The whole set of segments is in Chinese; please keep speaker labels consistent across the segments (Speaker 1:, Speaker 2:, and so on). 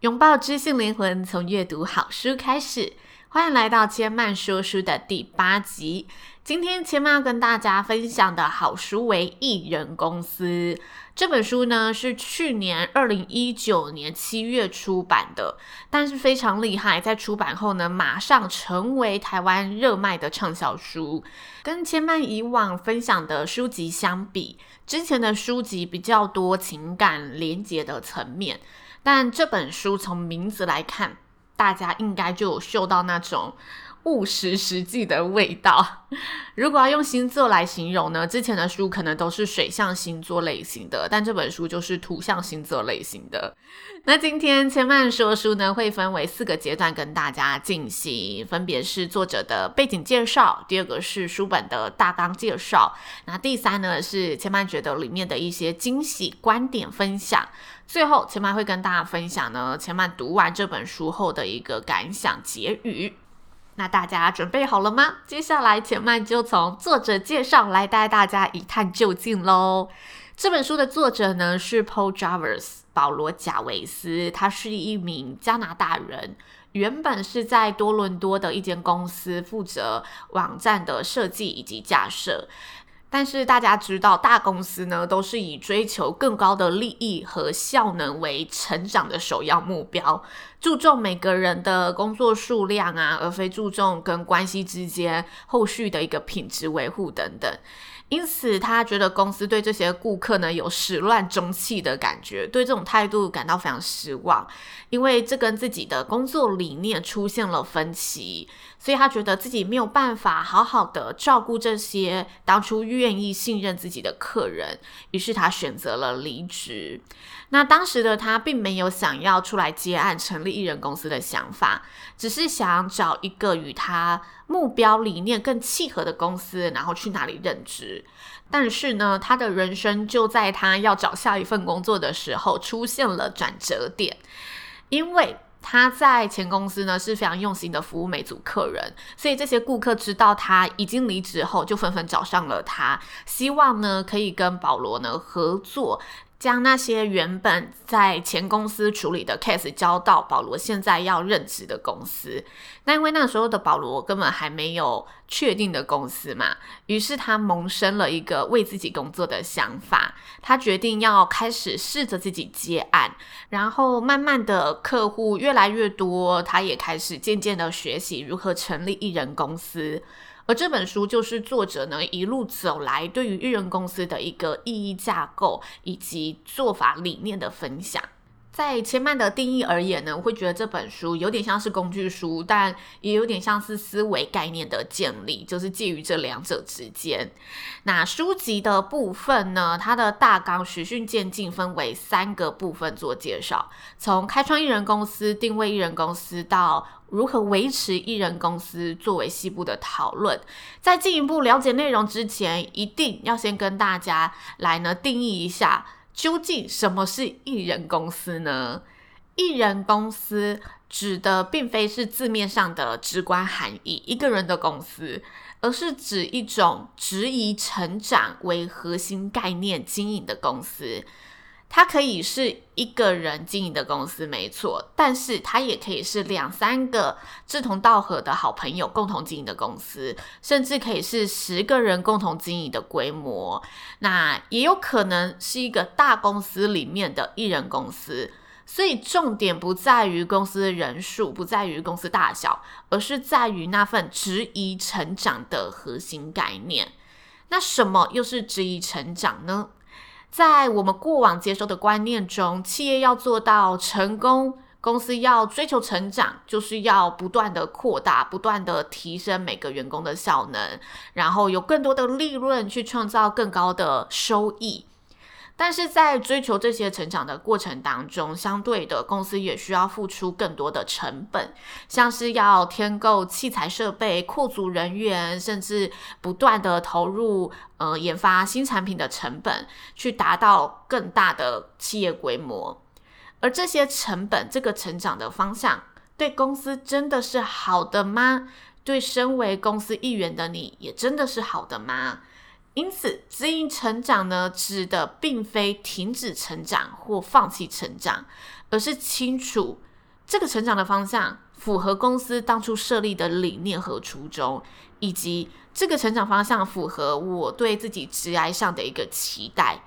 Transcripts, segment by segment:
Speaker 1: 拥抱知性灵魂，从阅读好书开始。欢迎来到千曼说书的第八集。今天千曼要跟大家分享的好书为《艺人公司》这本书呢，是去年二零一九年七月出版的，但是非常厉害，在出版后呢，马上成为台湾热卖的畅销书。跟千曼以往分享的书籍相比，之前的书籍比较多情感连结的层面。但这本书从名字来看，大家应该就嗅到那种务实实际的味道。如果要用星座来形容呢，之前的书可能都是水象星座类型的，但这本书就是土象星座类型的。那今天千曼说书呢，会分为四个阶段跟大家进行，分别是作者的背景介绍，第二个是书本的大纲介绍，那第三呢是千曼觉得里面的一些惊喜观点分享。最后，千曼会跟大家分享呢，千曼读完这本书后的一个感想结语。那大家准备好了吗？接下来，前曼就从作者介绍来带大家一探究竟喽。这本书的作者呢是 Paul Jarvis 保罗贾维斯，他是一名加拿大人，原本是在多伦多的一间公司负责网站的设计以及架设。但是大家知道，大公司呢都是以追求更高的利益和效能为成长的首要目标，注重每个人的工作数量啊，而非注重跟关系之间后续的一个品质维护等等。因此，他觉得公司对这些顾客呢有始乱终弃的感觉，对这种态度感到非常失望，因为这跟自己的工作理念出现了分歧，所以他觉得自己没有办法好好的照顾这些当初愿意信任自己的客人，于是他选择了离职。那当时的他并没有想要出来接案成立艺人公司的想法，只是想找一个与他目标理念更契合的公司，然后去哪里任职。但是呢，他的人生就在他要找下一份工作的时候出现了转折点，因为他在前公司呢是非常用心的服务每组客人，所以这些顾客知道他已经离职后，就纷纷找上了他，希望呢可以跟保罗呢合作。将那些原本在前公司处理的 case 交到保罗现在要任职的公司，那因为那时候的保罗根本还没有确定的公司嘛，于是他萌生了一个为自己工作的想法，他决定要开始试着自己接案，然后慢慢的客户越来越多，他也开始渐渐的学习如何成立艺人公司。而这本书就是作者呢一路走来对于艺人公司的一个意义架构以及做法理念的分享。在千嫚的定义而言呢，我会觉得这本书有点像是工具书，但也有点像是思维概念的建立，就是介于这两者之间。那书籍的部分呢，它的大纲循序渐进，分为三个部分做介绍，从开创艺人公司、定位艺人公司到如何维持艺人公司作为细部的讨论。在进一步了解内容之前，一定要先跟大家来呢定义一下。究竟什么是艺人公司呢？艺人公司指的并非是字面上的直观含义，一个人的公司，而是指一种质疑成长为核心概念经营的公司。它可以是一个人经营的公司，没错，但是它也可以是两三个志同道合的好朋友共同经营的公司，甚至可以是十个人共同经营的规模。那也有可能是一个大公司里面的艺人公司。所以重点不在于公司人数，不在于公司大小，而是在于那份质疑成长的核心概念。那什么又是质疑成长呢？在我们过往接收的观念中，企业要做到成功，公司要追求成长，就是要不断的扩大、不断的提升每个员工的效能，然后有更多的利润去创造更高的收益。但是在追求这些成长的过程当中，相对的，公司也需要付出更多的成本，像是要添购器材设备、扩组人员，甚至不断的投入呃研发新产品的成本，去达到更大的企业规模。而这些成本，这个成长的方向，对公司真的是好的吗？对身为公司一员的你，也真的是好的吗？因此，指引成长呢，指的并非停止成长或放弃成长，而是清楚这个成长的方向符合公司当初设立的理念和初衷，以及这个成长方向符合我对自己职涯上的一个期待。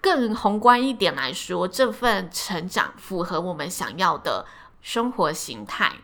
Speaker 1: 更宏观一点来说，这份成长符合我们想要的生活形态。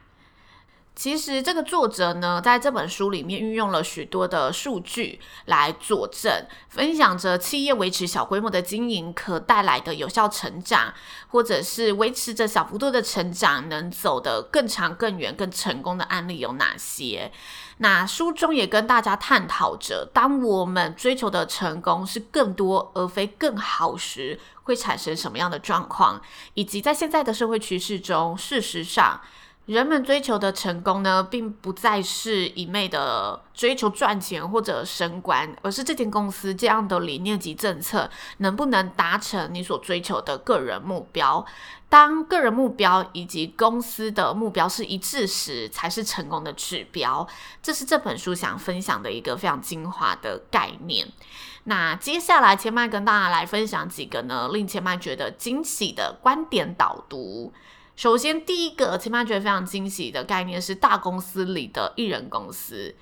Speaker 1: 其实这个作者呢，在这本书里面运用了许多的数据来佐证，分享着企业维持小规模的经营可带来的有效成长，或者是维持着小幅度的成长能走得更长、更远、更成功的案例有哪些？那书中也跟大家探讨着，当我们追求的成功是更多而非更好时，会产生什么样的状况，以及在现在的社会趋势中，事实上。人们追求的成功呢，并不再是一昧的追求赚钱或者升官，而是这间公司这样的理念及政策能不能达成你所追求的个人目标。当个人目标以及公司的目标是一致时，才是成功的指标。这是这本书想分享的一个非常精华的概念。那接下来，千麦跟大家来分享几个呢，令千麦觉得惊喜的观点导读。首先，第一个千曼觉得非常惊喜的概念是大公司里的艺人公司。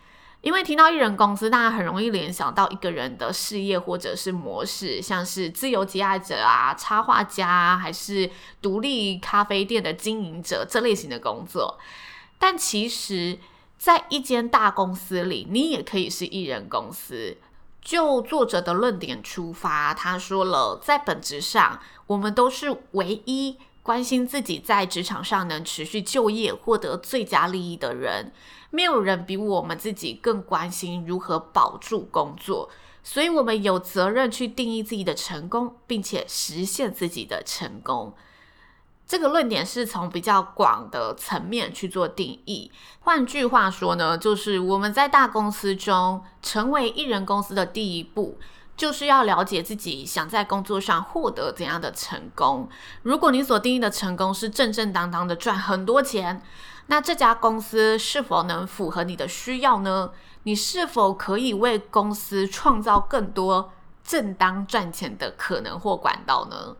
Speaker 1: 因为提到艺人公司，大家很容易联想到一个人的事业或者是模式，像是自由接案者啊、插画家，还是独立咖啡店的经营者这类型的工作。但其实，在一间大公司里，你也可以是艺人公司。就作者的论点出发，他说了，在本质上，我们都是唯一。关心自己在职场上能持续就业、获得最佳利益的人，没有人比我们自己更关心如何保住工作，所以我们有责任去定义自己的成功，并且实现自己的成功。这个论点是从比较广的层面去做定义。换句话说呢，就是我们在大公司中成为一人公司的第一步。就是要了解自己想在工作上获得怎样的成功。如果你所定义的成功是正正当当的赚很多钱，那这家公司是否能符合你的需要呢？你是否可以为公司创造更多正当赚钱的可能或管道呢？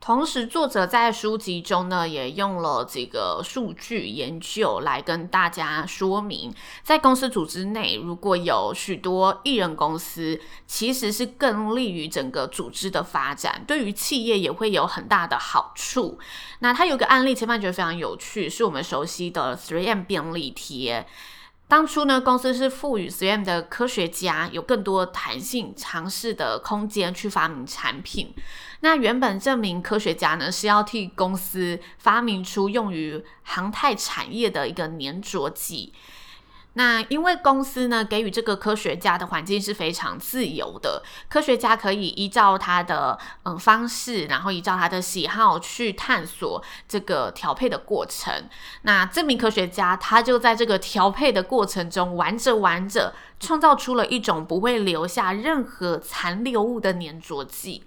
Speaker 1: 同时，作者在书籍中呢，也用了几个数据研究来跟大家说明，在公司组织内，如果有许多一人公司，其实是更利于整个组织的发展，对于企业也会有很大的好处。那他有个案例，前半觉得非常有趣，是我们熟悉的 Three M 便利贴。当初呢，公司是赋予 3M 的科学家有更多弹性尝试的空间去发明产品。那原本这名科学家呢，是要替公司发明出用于航太产业的一个粘着剂。那因为公司呢，给予这个科学家的环境是非常自由的，科学家可以依照他的嗯方式，然后依照他的喜好去探索这个调配的过程。那这名科学家他就在这个调配的过程中玩着玩着，创造出了一种不会留下任何残留物的粘着剂。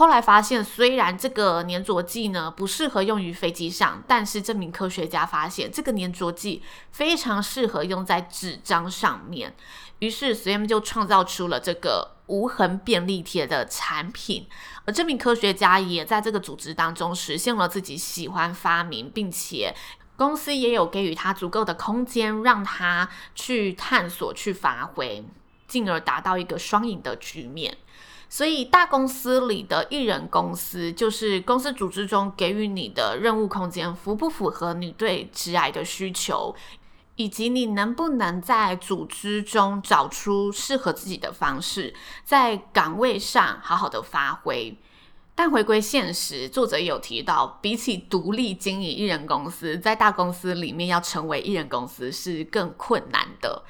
Speaker 1: 后来发现，虽然这个粘着剂呢不适合用于飞机上，但是这名科学家发现这个粘着剂非常适合用在纸张上面。于是 3M 就创造出了这个无痕便利贴的产品。而这名科学家也在这个组织当中实现了自己喜欢发明，并且公司也有给予他足够的空间，让他去探索、去发挥，进而达到一个双赢的局面。所以，大公司里的艺人公司，就是公司组织中给予你的任务空间符不符合你对职涯的需求，以及你能不能在组织中找出适合自己的方式，在岗位上好好的发挥。但回归现实，作者有提到，比起独立经营艺人公司，在大公司里面要成为艺人公司是更困难的。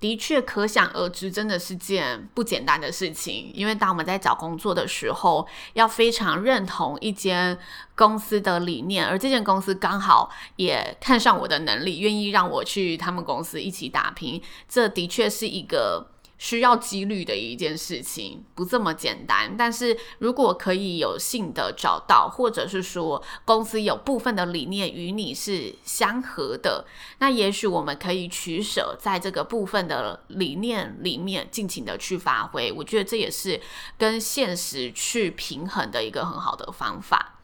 Speaker 1: 的确，可想而知，真的是件不简单的事情。因为当我们在找工作的时候，要非常认同一间公司的理念，而这间公司刚好也看上我的能力，愿意让我去他们公司一起打拼，这的确是一个。需要几率的一件事情，不这么简单。但是如果可以有幸的找到，或者是说公司有部分的理念与你是相合的，那也许我们可以取舍，在这个部分的理念里面尽情的去发挥。我觉得这也是跟现实去平衡的一个很好的方法。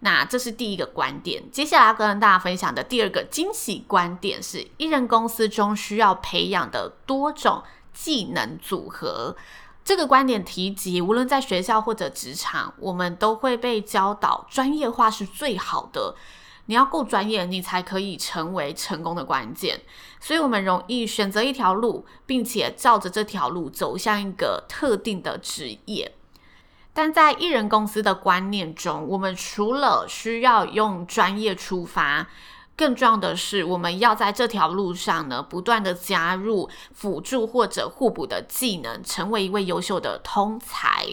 Speaker 1: 那这是第一个观点。接下来要跟大家分享的第二个惊喜观点是，一人公司中需要培养的多种。技能组合这个观点提及，无论在学校或者职场，我们都会被教导专业化是最好的。你要够专业，你才可以成为成功的关键。所以，我们容易选择一条路，并且照着这条路走向一个特定的职业。但在艺人公司的观念中，我们除了需要用专业出发。更重要的是，我们要在这条路上呢，不断的加入辅助或者互补的技能，成为一位优秀的通才。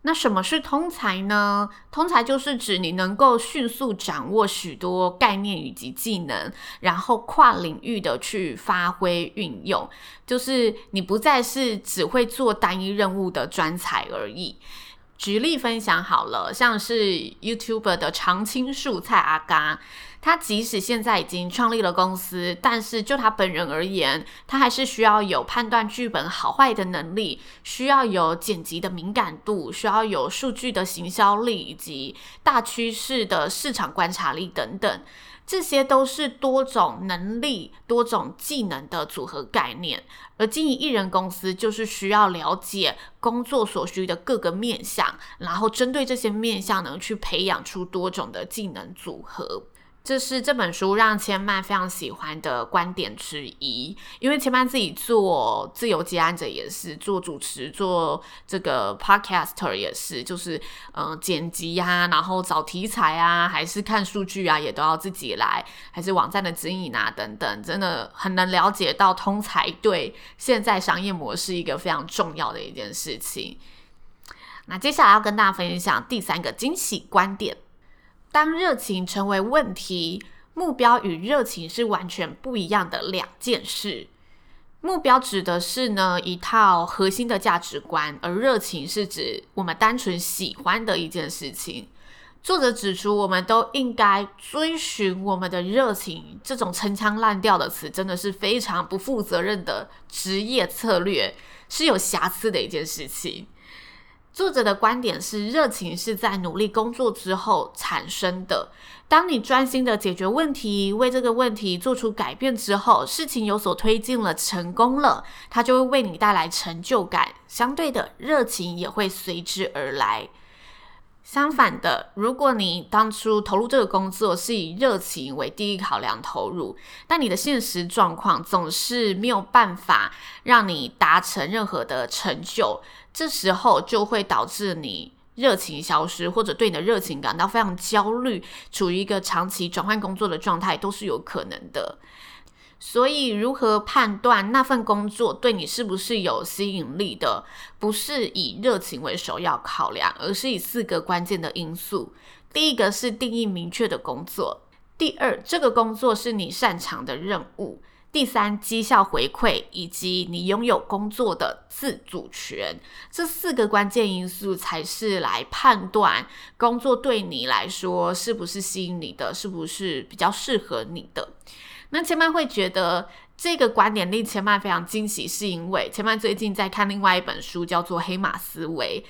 Speaker 1: 那什么是通才呢？通才就是指你能够迅速掌握许多概念以及技能，然后跨领域的去发挥运用，就是你不再是只会做单一任务的专才而已。举例分享好了，像是 YouTuber 的常青树蔡阿嘎，他即使现在已经创立了公司，但是就他本人而言，他还是需要有判断剧本好坏的能力，需要有剪辑的敏感度，需要有数据的行销力，以及大趋势的市场观察力等等。这些都是多种能力、多种技能的组合概念，而经营艺人公司就是需要了解工作所需的各个面向，然后针对这些面向呢，去培养出多种的技能组合。这是这本书让千曼非常喜欢的观点之一，因为千曼自己做自由接案者也是，做主持、做这个 podcaster 也是，就是嗯、剪辑呀、啊，然后找题材啊，还是看数据啊，也都要自己来，还是网站的经营啊等等，真的很能了解到通才对现在商业模式一个非常重要的一件事情。那接下来要跟大家分享第三个惊喜观点。当热情成为问题，目标与热情是完全不一样的两件事。目标指的是呢一套核心的价值观，而热情是指我们单纯喜欢的一件事情。作者指出，我们都应该追寻我们的热情。这种陈腔滥调的词，真的是非常不负责任的职业策略，是有瑕疵的一件事情。作者的观点是，热情是在努力工作之后产生的。当你专心的解决问题，为这个问题做出改变之后，事情有所推进了，成功了，它就会为你带来成就感。相对的，热情也会随之而来。相反的，如果你当初投入这个工作是以热情为第一考量投入，但你的现实状况总是没有办法让你达成任何的成就。这时候就会导致你热情消失，或者对你的热情感到非常焦虑，处于一个长期转换工作的状态都是有可能的。所以，如何判断那份工作对你是不是有吸引力的，不是以热情为首要考量，而是以四个关键的因素：第一个是定义明确的工作；第二，这个工作是你擅长的任务。第三，绩效回馈以及你拥有工作的自主权，这四个关键因素才是来判断工作对你来说是不是吸引你的，是不是比较适合你的。那千曼会觉得这个观点令千曼非常惊喜，是因为千曼最近在看另外一本书，叫做《黑马思维》。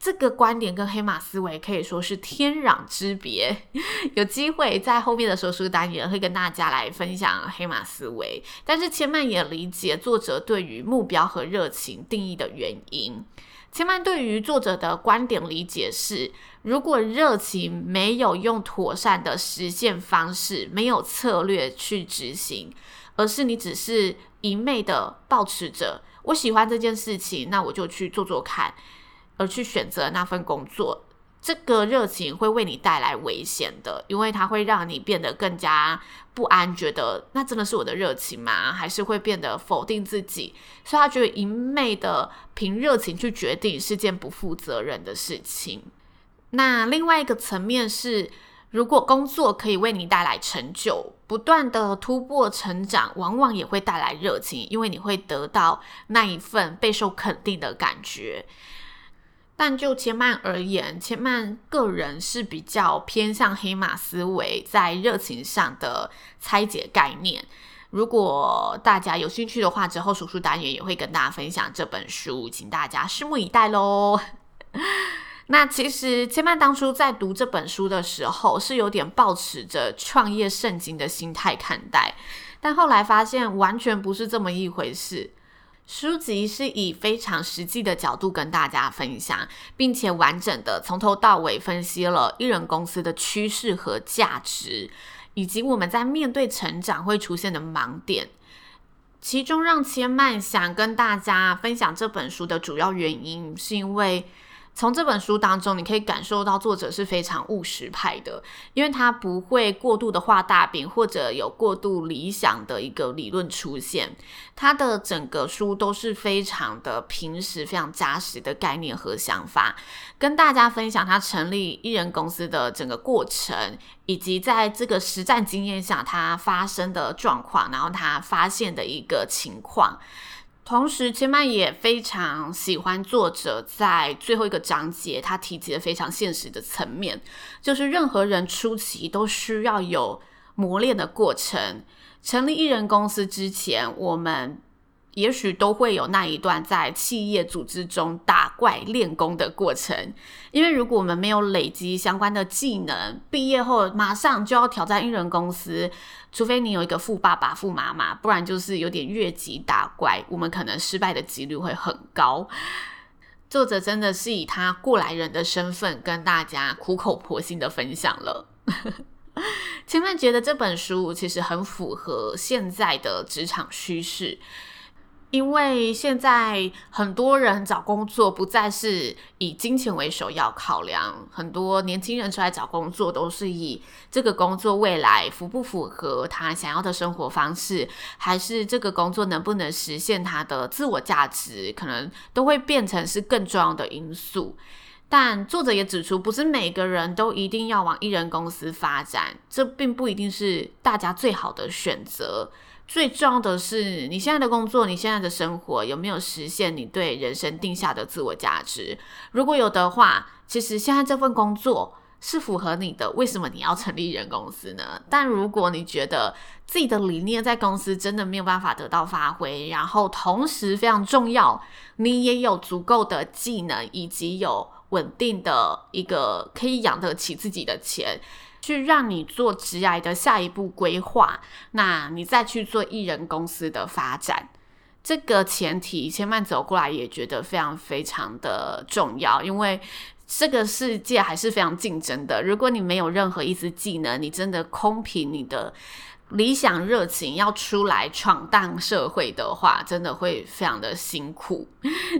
Speaker 1: 这个观点跟黑马思维可以说是天壤之别。有机会在后面的说书单元会跟大家来分享黑马思维。但是千曼也理解作者对于目标和热情定义的原因。千曼对于作者的观点理解是：如果热情没有用妥善的实现方式，没有策略去执行，而是你只是一昧的抱持着我喜欢这件事情，那我就去做做看。而去选择那份工作，这个热情会为你带来危险的，因为它会让你变得更加不安，觉得那真的是我的热情吗？还是会变得否定自己？所以他觉得一昧的凭热情去决定是件不负责任的事情。那另外一个层面是，如果工作可以为你带来成就，不断的突破成长，往往也会带来热情，因为你会得到那一份备受肯定的感觉。但就千曼而言，千曼个人是比较偏向黑马思维，在热情上的拆解概念。如果大家有兴趣的话，之后说书单元也会跟大家分享这本书，请大家拭目以待喽。那其实千曼当初在读这本书的时候，是有点抱持着创业圣经的心态看待，但后来发现完全不是这么一回事。书籍是以非常实际的角度跟大家分享，并且完整的从头到尾分析了艺人公司的趋势和价值，以及我们在面对成长会出现的盲点。其中让千曼想跟大家分享这本书的主要原因，是因为。从这本书当中，你可以感受到作者是非常务实派的，因为他不会过度的画大饼，或者有过度理想的一个理论出现。他的整个书都是非常的平实、非常扎实的概念和想法，跟大家分享他成立艺人公司的整个过程，以及在这个实战经验下他发生的状况，然后他发现的一个情况。同时，千曼也非常喜欢作者在最后一个章节，他提及的非常现实的层面，就是任何人出奇都需要有磨练的过程。成立艺人公司之前，我们。也许都会有那一段在企业组织中打怪练功的过程，因为如果我们没有累积相关的技能，毕业后马上就要挑战一人公司，除非你有一个富爸爸、富妈妈，不然就是有点越级打怪，我们可能失败的几率会很高。作者真的是以他过来人的身份跟大家苦口婆心的分享了。前面觉得这本书其实很符合现在的职场趋势。因为现在很多人找工作不再是以金钱为首要考量，很多年轻人出来找工作都是以这个工作未来符不符合他想要的生活方式，还是这个工作能不能实现他的自我价值，可能都会变成是更重要的因素。但作者也指出，不是每个人都一定要往一人公司发展，这并不一定是大家最好的选择。最重要的是，你现在的工作，你现在的生活有没有实现你对人生定下的自我价值？如果有的话，其实现在这份工作是符合你的，为什么你要成立人公司呢？但如果你觉得自己的理念在公司真的没有办法得到发挥，然后同时非常重要，你也有足够的技能以及有稳定的一个可以养得起自己的钱。去让你做职涯的下一步规划，那你再去做艺人公司的发展，这个前提千万走过来也觉得非常非常的重要，因为这个世界还是非常竞争的。如果你没有任何一丝技能，你真的空凭你的。理想热情要出来闯荡社会的话，真的会非常的辛苦。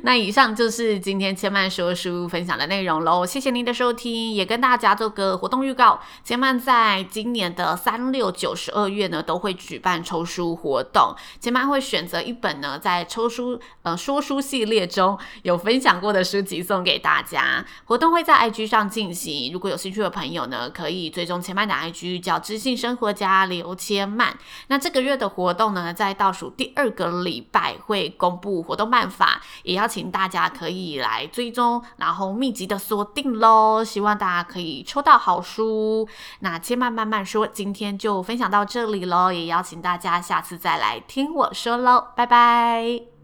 Speaker 1: 那以上就是今天千曼说书分享的内容喽，谢谢您的收听，也跟大家做个活动预告。千曼在今年的三六九十二月呢，都会举办抽书活动。千曼会选择一本呢，在抽书呃说书系列中有分享过的书籍送给大家。活动会在 IG 上进行，如果有兴趣的朋友呢，可以追踪千曼的 IG，叫知性生活家刘千。慢，那这个月的活动呢，在倒数第二个礼拜会公布活动办法，也邀请大家可以来追踪，然后密集的锁定喽。希望大家可以抽到好书。那千慢慢慢说，今天就分享到这里喽，也邀请大家下次再来听我说喽，拜拜。